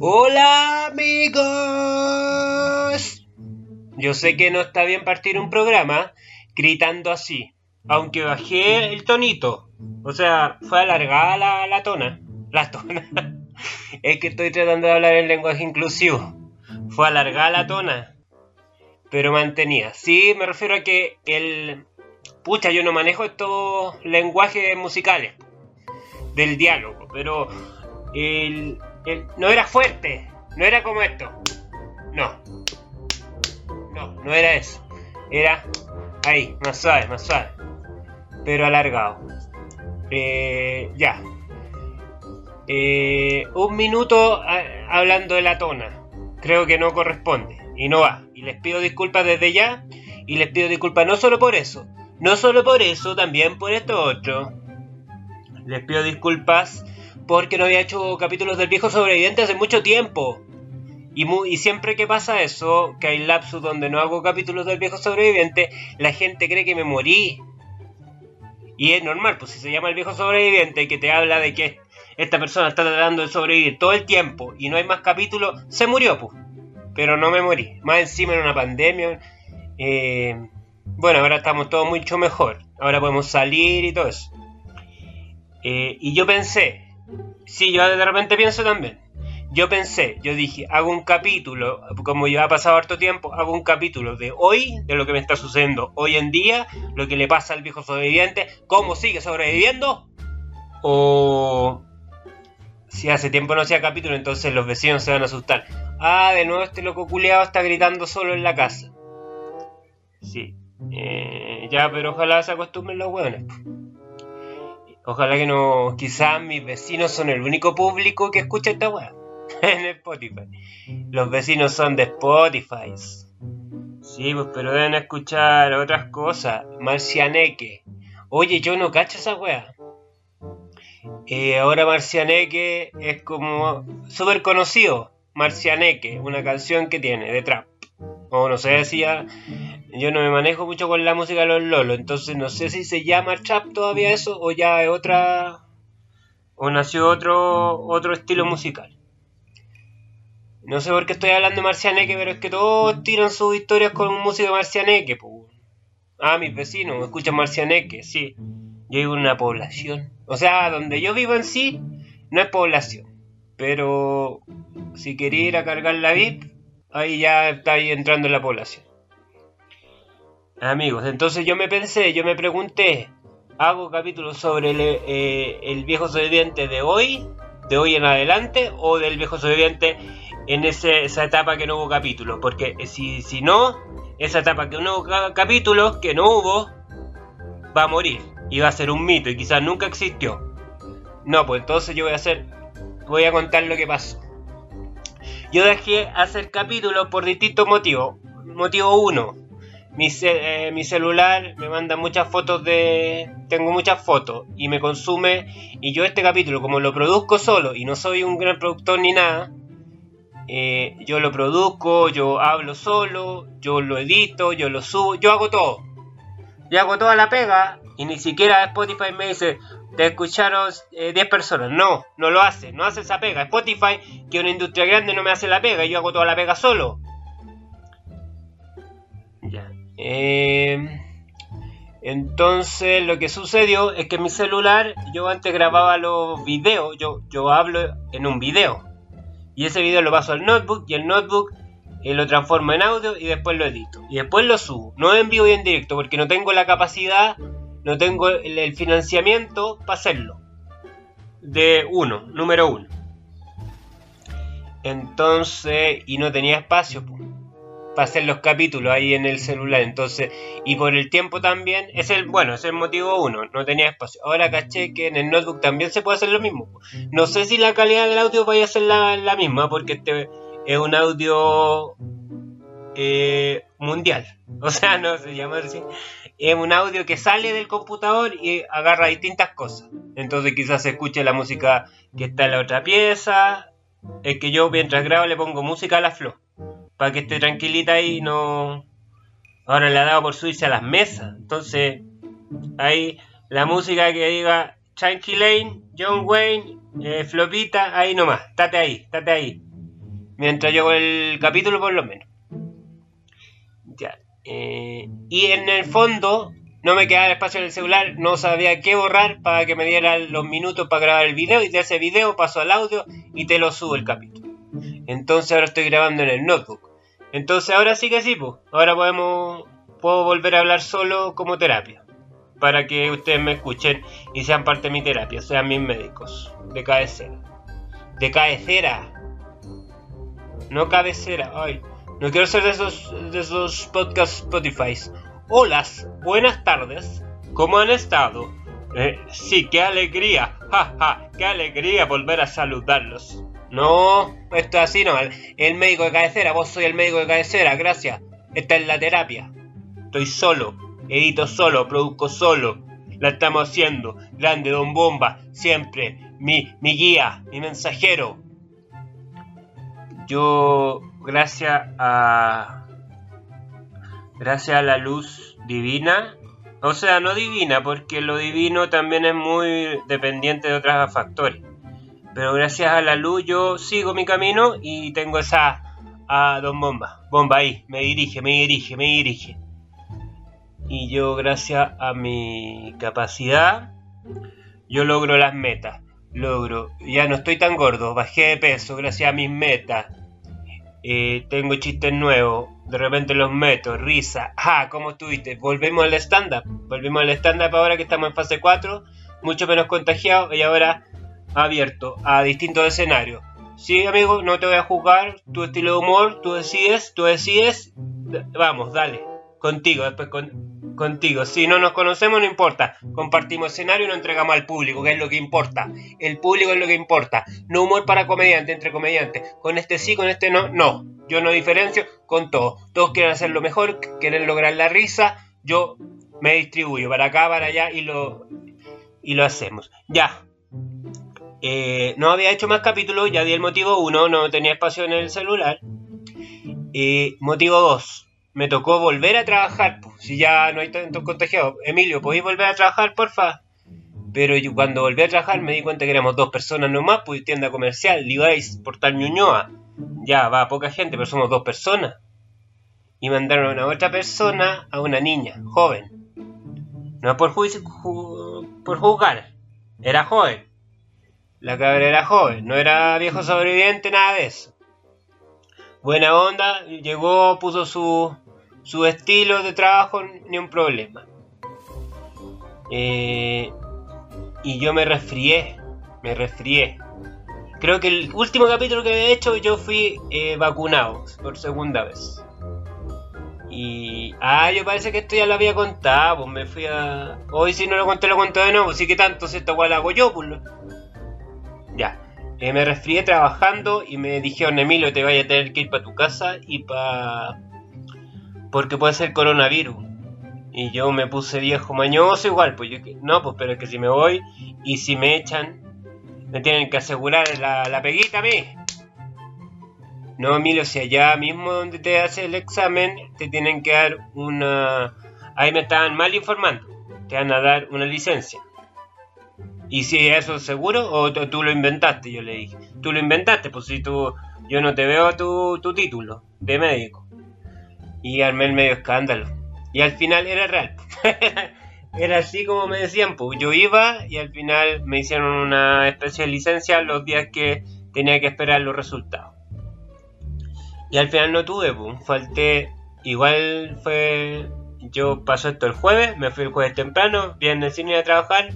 Hola amigos. Yo sé que no está bien partir un programa gritando así, aunque bajé el tonito. O sea, fue alargada la, la tona. La tona. es que estoy tratando de hablar en lenguaje inclusivo. Fue alargada la tona. Pero mantenía. Sí, me refiero a que el... Pucha, yo no manejo estos lenguajes musicales. Del diálogo. Pero el, no era fuerte. No era como esto. No. No, no era eso. Era ahí, más suave, más suave. Pero alargado. Eh, ya. Eh, un minuto hablando de la tona. Creo que no corresponde. Y no va. Y les pido disculpas desde ya. Y les pido disculpas no solo por eso. No solo por eso, también por esto otro. Les pido disculpas porque no había hecho capítulos del viejo sobreviviente hace mucho tiempo. Y, siempre que pasa eso, que hay lapsus donde no hago capítulos del viejo sobreviviente, la gente cree que me morí. Y es normal, pues si se llama el viejo sobreviviente y que te habla de que esta persona está tratando de sobrevivir todo el tiempo y no hay más capítulos, se murió, pues. Pero no me morí. Más encima en una pandemia. Eh, bueno, ahora estamos todos mucho mejor. Ahora podemos salir y todo eso. Eh, y yo pensé, Sí, yo de repente pienso también. Yo pensé, yo dije, hago un capítulo, como ya ha pasado harto tiempo, hago un capítulo de hoy, de lo que me está sucediendo hoy en día, lo que le pasa al viejo sobreviviente, cómo sigue sobreviviendo, o si hace tiempo no hacía capítulo, entonces los vecinos se van a asustar. Ah, de nuevo este loco culeado está gritando solo en la casa. Sí. Eh, ya, pero ojalá se acostumbren los hueones. Ojalá que no. Quizás mis vecinos son el único público que escucha esta weá. en Spotify. Los vecinos son de Spotify. Sí, pues, pero deben escuchar otras cosas. Marcianeque. Oye, yo no cacho esa weá. Eh, ahora Marcianeque es como súper conocido. Marcianeque, una canción que tiene de trap. O no sé ya yo no me manejo mucho con la música de los Lolo, entonces no sé si se llama trap todavía eso o ya es otra o nació otro otro estilo musical. No sé por qué estoy hablando de Marcianeque, pero es que todos tiran sus historias con música de Marcianeque. Ah, mis vecinos escuchan Marcianeque, sí. Yo vivo en una población. O sea, donde yo vivo en sí, no es población. Pero si quería ir a cargar la VIP, ahí ya está ahí entrando en la población. Amigos, entonces yo me pensé, yo me pregunté, ¿hago capítulos sobre el, eh, el, viejo sobreviviente de hoy, de hoy en adelante, o del viejo sobreviviente en ese, esa etapa que no hubo capítulos? Porque si, si no, esa etapa que no hubo capítulos, que no hubo, va a morir y va a ser un mito y quizás nunca existió. No, pues entonces yo voy a hacer, voy a contar lo que pasó. Yo dejé hacer capítulos por distintos motivos. Motivo 1 eh, mi, celular me manda muchas fotos de... Tengo muchas fotos y me consume. Y yo este capítulo, como lo produzco solo y no soy un gran productor ni nada, eh, yo lo produzco, yo hablo solo, yo lo edito, yo lo subo, yo hago todo. Yo hago toda la pega y ni siquiera Spotify me dice, te escucharon 10 eh, personas. No, no lo hace, no hace esa pega. Spotify, que una industria grande, no me hace la pega, yo hago toda la pega solo. Ya. Eh, entonces lo que sucedió es que mi celular, yo antes grababa los videos, yo, yo hablo en un video. Y ese video lo paso al notebook y el notebook eh, lo transformo en audio y después lo edito. Y después lo subo. No en vivo y en directo porque no tengo la capacidad, no tengo el, financiamiento para hacerlo. De uno, número uno. Entonces, y no tenía espacio. Para hacer los capítulos ahí en el celular. Entonces, y por el tiempo también, es el, bueno, es el motivo uno, no tenía espacio. Ahora caché que en el notebook también se puede hacer lo mismo. No sé si la calidad del audio vaya a ser la, misma, porque este es un audio eh, mundial. O sea, no se llama así. Es un audio que sale del computador y agarra distintas cosas. Entonces quizás se escuche la música que está en la otra pieza. Es que yo mientras grabo le pongo música a la flor para que esté tranquilita y no. Ahora le ha dado por subirse a las mesas. Entonces, ahí la música que diga Chunky Lane, John Wayne, eh, Flopita, ahí nomás. Estate ahí, estate ahí. Mientras yo el capítulo, por lo menos. Eh, y en el fondo, no me quedaba espacio en el celular, no sabía qué borrar para que me dieran los minutos para grabar el video. Y de ese video paso al audio y te lo subo el capítulo. Entonces ahora estoy grabando en el notebook. Entonces ahora sí que sí, pues. Ahora podemos puedo volver a hablar solo como terapia. Para que ustedes me escuchen y sean parte de mi terapia, sean mis médicos de cabecera. De cabecera. No cabecera. Ay, no quiero ser de esos, de esos podcasts Spotify. Hola, buenas tardes. ¿Cómo han estado? Eh, sí, qué alegría. Ja, ja, qué alegría volver a saludarlos. No, esto es así no. El médico de cabecera, vos soy el médico de cabecera, gracias. Esta es la terapia. Estoy solo, edito solo, produzco solo. La estamos haciendo. Grande Don Bomba, siempre. Mi, mi guía, mi mensajero. Yo, gracias a. Gracias a la luz divina. O sea, no divina, porque lo divino también es muy dependiente de otros factores pero gracias a la luz yo sigo mi camino y tengo esa a Don Bomba. Bomba ahí, me dirige, me dirige, me dirige. Y yo gracias a mi capacidad, yo logro las metas. Logro, ya no estoy tan gordo, bajé de peso gracias a mis metas. Eh, tengo chistes nuevos, de repente los meto, risa. Ah, ¿cómo estuviste? Volvemos al stand-up. Volvemos al stand-up ahora que estamos en fase 4, mucho menos contagiados y ahora abierto a distintos escenarios. Sí, amigo, no te voy a juzgar, tu estilo de humor, tú decides, tú decides, vamos, dale, contigo, después con, contigo. Si no nos conocemos, no importa, compartimos escenario y nos entregamos al público, que es lo que importa. El público es lo que importa, no humor para comediante, entre comediantes. Con este sí, con este no, no. Yo no diferencio con todos. Todos quieren hacer lo mejor, quieren lograr la risa, yo me distribuyo para acá, para allá y lo, y lo hacemos. Ya, eh, no había hecho más capítulos, ya di el motivo 1, no tenía espacio en el celular. Eh, motivo 2, me tocó volver a trabajar, si ya no hay tantos contagiados. Emilio, ¿podéis volver a trabajar, porfa? Pero yo, cuando volví a trabajar me di cuenta que éramos dos personas nomás, pues tienda comercial, Levi's, Portal Ñuñoa. Ya va poca gente, pero somos dos personas. Y mandaron a otra persona, a una niña, joven. No por, por juzgar, era joven. La cabra era joven, no era viejo sobreviviente, nada de eso. Buena onda, llegó, puso su, su estilo de trabajo, ni un problema. Eh, y yo me resfrié, me resfrié. Creo que el último capítulo que he hecho yo fui eh, vacunado por segunda vez. Y. Ah, yo parece que esto ya lo había contado, pues me fui a. Hoy si no lo conté, lo conté de nuevo, sí que tanto se esta hago yo, pues. Ya. Eh, me resfrié trabajando y me dijeron, Emilio, te vaya a tener que ir para tu casa y para... Porque puede ser coronavirus. Y yo me puse viejo mañoso igual, pues yo, no, pues pero es que si me voy y si me echan, me tienen que asegurar la, la peguita a mí. No, Emilio, si allá mismo donde te hace el examen, te tienen que dar una... Ahí me estaban mal informando. Te van a dar una licencia. ¿Y si eso es seguro o tú lo inventaste? Yo le dije. Tú lo inventaste, pues si tú... Yo no te veo tu, tu título de médico. Y armé el medio escándalo. Y al final era real. era así como me decían, pues yo iba y al final me hicieron una especie de licencia los días que tenía que esperar los resultados. Y al final no tuve, pues falté, igual fue, yo pasó esto el jueves, me fui el jueves temprano, viernes sin ir a trabajar,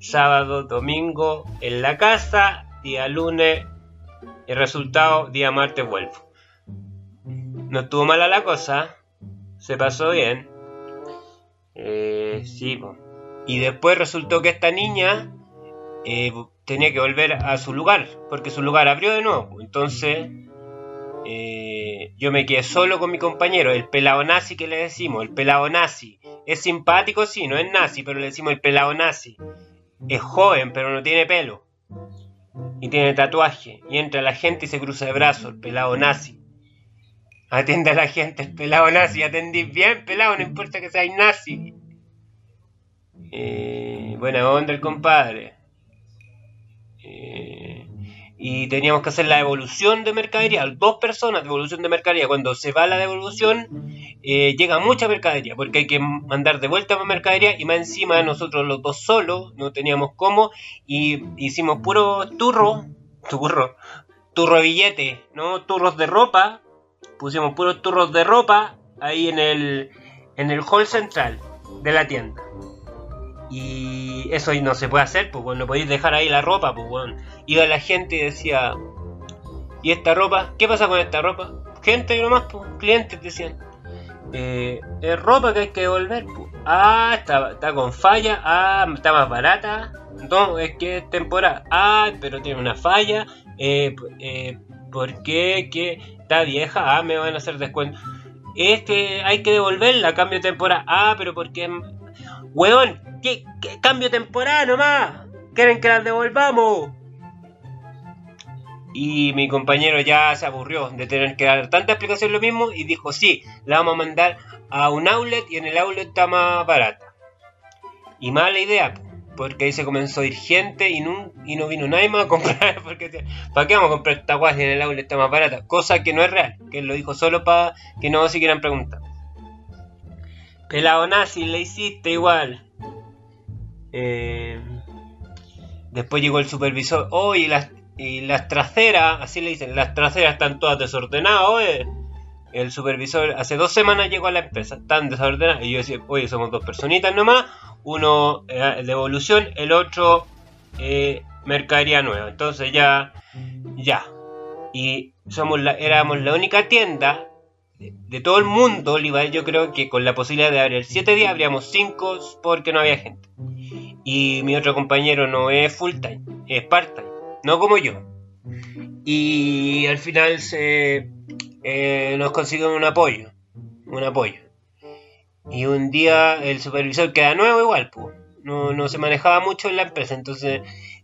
sábado, domingo en la casa, día lunes, el resultado, día martes vuelvo. No estuvo mala la cosa, se pasó bien. Eh, sí, y después resultó que esta niña eh, tenía que volver a su lugar, porque su lugar abrió de nuevo. Entonces, eh, yo me quedé solo con mi compañero, el pelado nazi que le decimos, el pelado nazi. Es simpático, sí, no es nazi, pero le decimos el pelado nazi es joven, pero no tiene pelo. Y tiene tatuaje. Y entra la gente y se cruza de brazos, el pelado nazi. Atiende a la gente, el pelado nazi, atendís bien, pelado, no importa que seáis nazi. Eh, buena onda el compadre. Eh, y teníamos que hacer la devolución de mercadería, dos personas de devolución de mercadería. Cuando se va la devolución, eh, llega mucha mercadería, porque hay que mandar de vuelta más mercadería y más encima nosotros los dos solos no teníamos cómo y hicimos puro turro, turro, turro billete, ¿no? Turros de ropa, pusimos puros turros de ropa ahí en el, en el hall central de la tienda. Y eso no se puede hacer, pues bueno, no podéis dejar ahí la ropa, pues. Iba la gente y decía, ¿y esta ropa? ¿Qué pasa con esta ropa? Gente nomás, pues, clientes decían. Eh, es ropa que hay que devolver, pues. Ah, está, está con falla, ah, está más barata. No, es que es temporada. Ah, pero tiene una falla. Eh, eh, ¿Por qué? ¿Qué? Está vieja. Ah, me van a hacer descuento. Este hay que devolverla, cambio de temporada. Ah, pero ¿por qué? Weón, ¿qué, cambio de temporada nomás? ¿Quieren que las devolvamos? Y mi compañero ya se aburrió de tener que dar tanta explicación lo mismo y dijo, sí, la vamos a mandar a un outlet y en el outlet está más barata. Y mala idea, porque ahí se comenzó a ir gente y no, y no vino nadie más a comprar. Porque, ¿Para qué vamos a comprar esta guay en el outlet está más barata? Cosa que no es real, que lo dijo solo para que no se quieran preguntar. Pelado nazi, le hiciste igual. Eh, después llegó el supervisor. Oh, y las traseras, así le dicen, las traseras están todas desordenadas. El supervisor hace dos semanas llegó a la empresa, están desordenadas. Y yo decía, oye, somos dos personitas nomás. Uno eh, de evolución, el otro eh, mercadería nueva. Entonces ya, ya. Y somos la, éramos la única tienda de, todo el mundo, Oliver, yo creo que con la posibilidad de abrir 7 días, abríamos 5 porque no había gente. Y mi otro compañero no es full time, es part time, no como yo. Y al final se, eh, nos consiguió un apoyo, un apoyo. Y un día el supervisor queda nuevo igual, pues. No, no se manejaba mucho en la empresa, entonces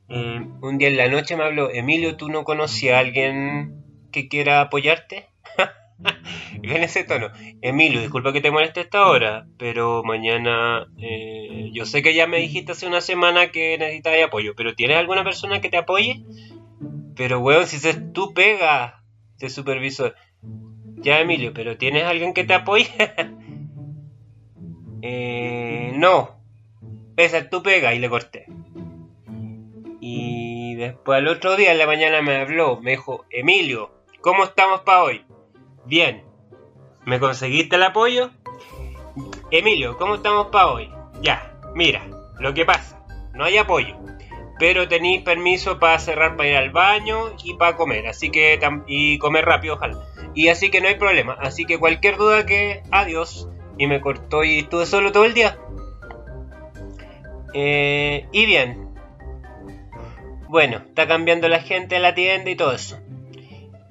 eh, un día en la noche me habló, Emilio, ¿tú no conocías a alguien que quiera apoyarte? en ese tono. Emilio, disculpa que te moleste esta hora, pero mañana eh, yo sé que ya me dijiste hace una semana que necesitas apoyo, pero ¿tienes alguna persona que te apoye? Pero weón, si es tú pega, de supervisor. Ya Emilio, pero ¿tienes alguien que te apoye? eh, no. Esa es tu pega y le corté. Y después al otro día en la mañana me habló, me dijo, Emilio, ¿cómo estamos para hoy? Bien. ¿Me conseguiste el apoyo? Emilio, ¿cómo estamos para hoy? Ya, mira, lo que pasa, no hay apoyo. Pero tenéis permiso para cerrar para ir al baño y para comer, así que y comer rápido, ojalá. Y así que no hay problema, así que cualquier duda que adiós y me cortó y estuve solo todo el día. Eh, y bien. Bueno, está cambiando la gente a la tienda y todo eso.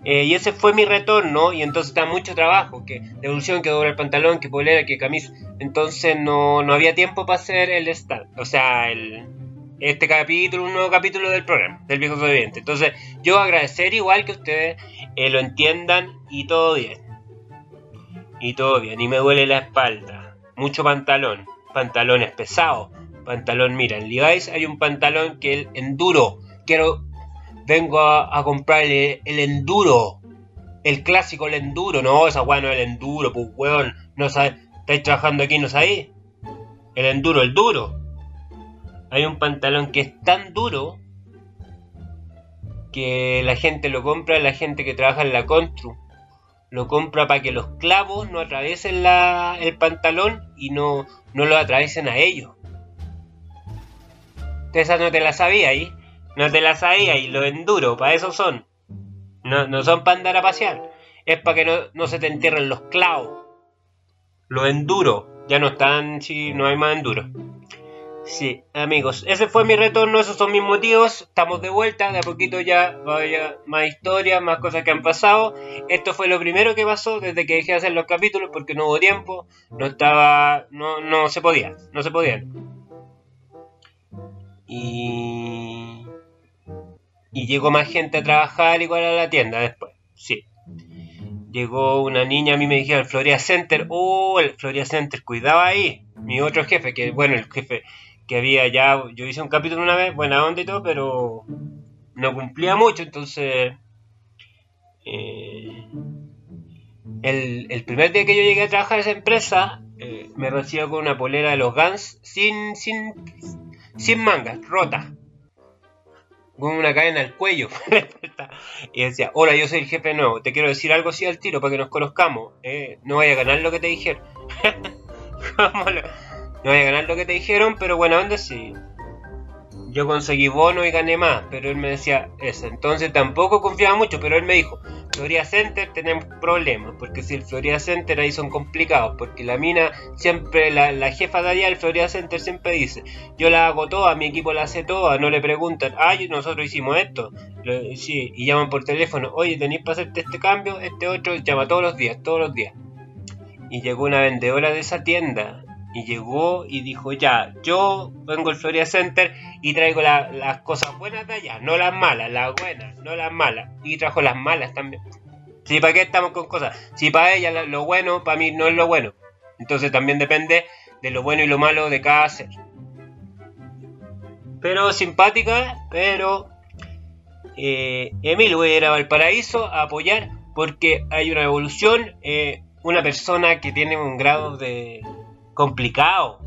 Eh, y ese fue mi retorno y entonces está mucho trabajo, que devolución, que doble el pantalón, que polera, que camisa. Entonces no, no había tiempo para hacer el stand, o sea, el, este capítulo, un nuevo capítulo del programa, del viejo sobreviviente. Entonces yo agradecer igual que ustedes eh, lo entiendan y todo bien. Y todo bien, y me duele la espalda. Mucho pantalón, pantalones pesados, pantalón, mira, en Levi's hay un pantalón que el enduro, quiero vengo a, comprarle el enduro. El clásico, el enduro. No, esa weá no es el enduro, pues weón. No sabes, estáis trabajando aquí, no sabéis. El enduro, el duro. Hay un pantalón que es tan duro que la gente lo compra, la gente que trabaja en la constru. Lo compra para que los clavos no atraviesen la, el pantalón y no, no lo atraviesen a ellos. Esa no te la sabía ahí. No te la sabía y los enduro, para eso son. No, no son para andar a pasear. Es para que no, no, se te entierren los clavos. Los enduro. Ya no están, si no hay más enduro. Sí, amigos, ese fue mi retorno, esos son mis motivos. Estamos de vuelta, de a poquito ya vaya más historias, más cosas que han pasado. Esto fue lo primero que pasó desde que dejé de hacer los capítulos porque no hubo tiempo, no estaba, no, no se podía, no se podían. Y y llegó más gente a trabajar igual a la tienda después, sí. llegó una niña, a mí me dijeron el Florida Center, oh, el Florida Center, cuidaba ahí. Mi otro jefe, que bueno, el jefe había ya, yo hice un capítulo una vez, buena onda y todo, pero no cumplía mucho, entonces... Eh, el, primer día que yo llegué a trabajar en esa empresa, eh, me recibió con una polera de los Guns sin, sin, sin mangas, rota. Con una cadena al cuello. y decía, hola, yo soy el jefe nuevo, te quiero decir algo así al tiro para que nos conozcamos. Eh, no vaya a ganar lo que te dijeron. no vaya a ganar lo que te dijeron, pero bueno, ¿dónde sí? yo conseguí bono y gané más, pero él me decía eso. Entonces tampoco confiaba mucho, pero él me dijo, Florida Center tenemos problemas, porque si el Florida Center ahí son complicados, porque la mina siempre, la, jefa de allá del Florida Center siempre dice, yo la hago toda, mi equipo la hace toda, no le preguntan, ay, nosotros hicimos esto, sí, y llaman por teléfono, oye, tenéis para hacerte este cambio, este otro, llama todos los días, todos los días. Y llegó una vendedora de esa tienda y llegó y dijo, ya, yo vengo al Florida Center y traigo las cosas buenas de allá, no las malas, las buenas, no las malas. Y trajo las malas también. Si para qué estamos con cosas, si para ella lo bueno, para mí no es lo bueno. Entonces también depende de lo bueno y lo malo de cada ser. Pero simpática, pero eh, Emil voy a ir a Valparaíso a apoyar porque hay una evolución, eh, una persona que tiene un grado de complicado.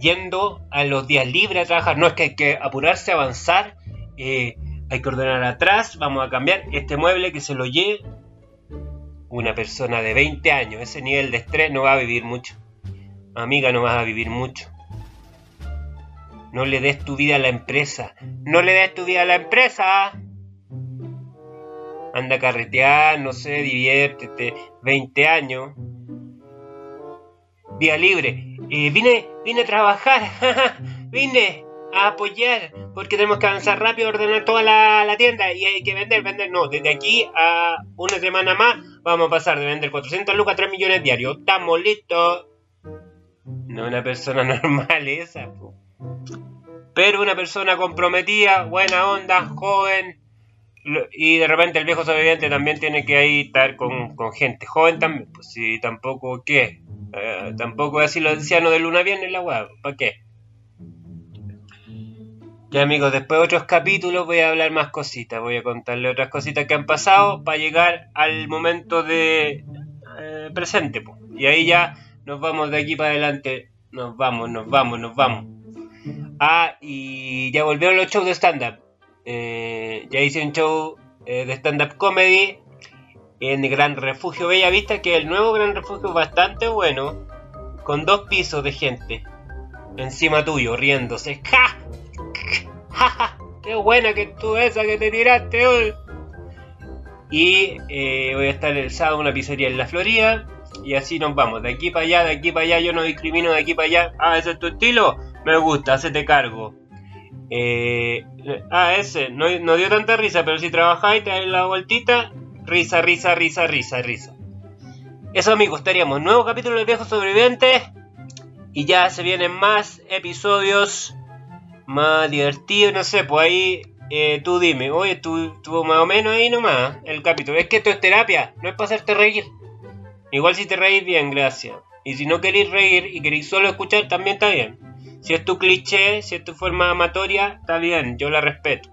Yendo a los días libres a trabajar. No es que hay que apurarse avanzar. Eh, hay que ordenar atrás. Vamos a cambiar este mueble que se lo lleve una persona de 20 años. Ese nivel de estrés no va a vivir mucho. Amiga, no vas a vivir mucho. No le des tu vida a la empresa. No le des tu vida a la empresa. Anda a carretear, no sé, diviértete. 20 años día libre. y vine, vine a trabajar, vine a apoyar, porque tenemos que avanzar rápido, ordenar toda la, tienda y hay que vender, vender. No, desde aquí a una semana más vamos a pasar de vender 400 lucas a 3 millones diarios. Estamos listos. No una persona normal esa, pero una persona comprometida, buena onda, joven. Y de repente el viejo sobreviviente también tiene que ahí estar con, con gente joven también. Pues si tampoco, ¿qué? Eh, tampoco así lo ancianos de luna viernes la weá, ¿para qué? Ya amigos, después de otros capítulos voy a hablar más cositas, voy a contarle otras cositas que han pasado para llegar al momento de eh, presente. Y ahí ya nos vamos de aquí para adelante, nos vamos, nos vamos, nos vamos. Ah, y ya volvieron los shows de stand-up. Eh, ya hice un show de stand-up comedy en Gran Refugio Bella Vista, que el nuevo Gran Refugio bastante bueno, con dos pisos de gente encima tuyo, riéndose. ¡Ja! ¡Ja! ¡Qué buena que tú esa que te tiraste hoy! Y eh, voy a estar el sábado en una pizzería en la Florida. Y así nos vamos, de aquí para allá, de aquí para allá, yo no discrimino de aquí para allá. Ah, ese es tu estilo, me gusta, hacete cargo. Eh, ah, ese, no, no, dio tanta risa, pero si trabajáis, te das la vueltita, Risa, risa, risa, risa, risa. Eso amigos, estaríamos. Nuevo capítulo del viejo sobreviviente. Y ya se vienen más episodios más divertidos. No sé, pues ahí eh, tú dime. Oye, estuvo más o menos ahí nomás el capítulo. Es que esto es terapia, no es para hacerte reír. Igual si te reís bien, gracias. Y si no queréis reír y queréis solo escuchar, también está bien. Si es tu cliché, si es tu forma amatoria, está bien, yo la respeto.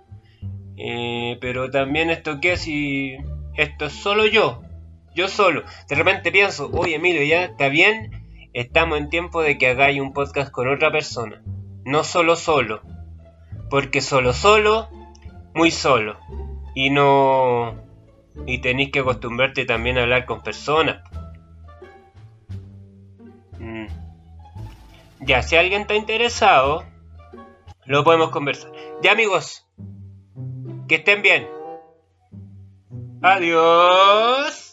Eh, pero también esto que si esto es solo yo, yo solo. De repente pienso, oye Emilio, ya está bien, estamos en tiempo de que hagáis un podcast con otra persona. No solo solo. Porque solo solo, muy solo. Y no... Y tenéis que acostumbrarte también a hablar con personas. Mm. Ya, si alguien está interesado, lo podemos conversar. Ya amigos, que estén bien. Adiós.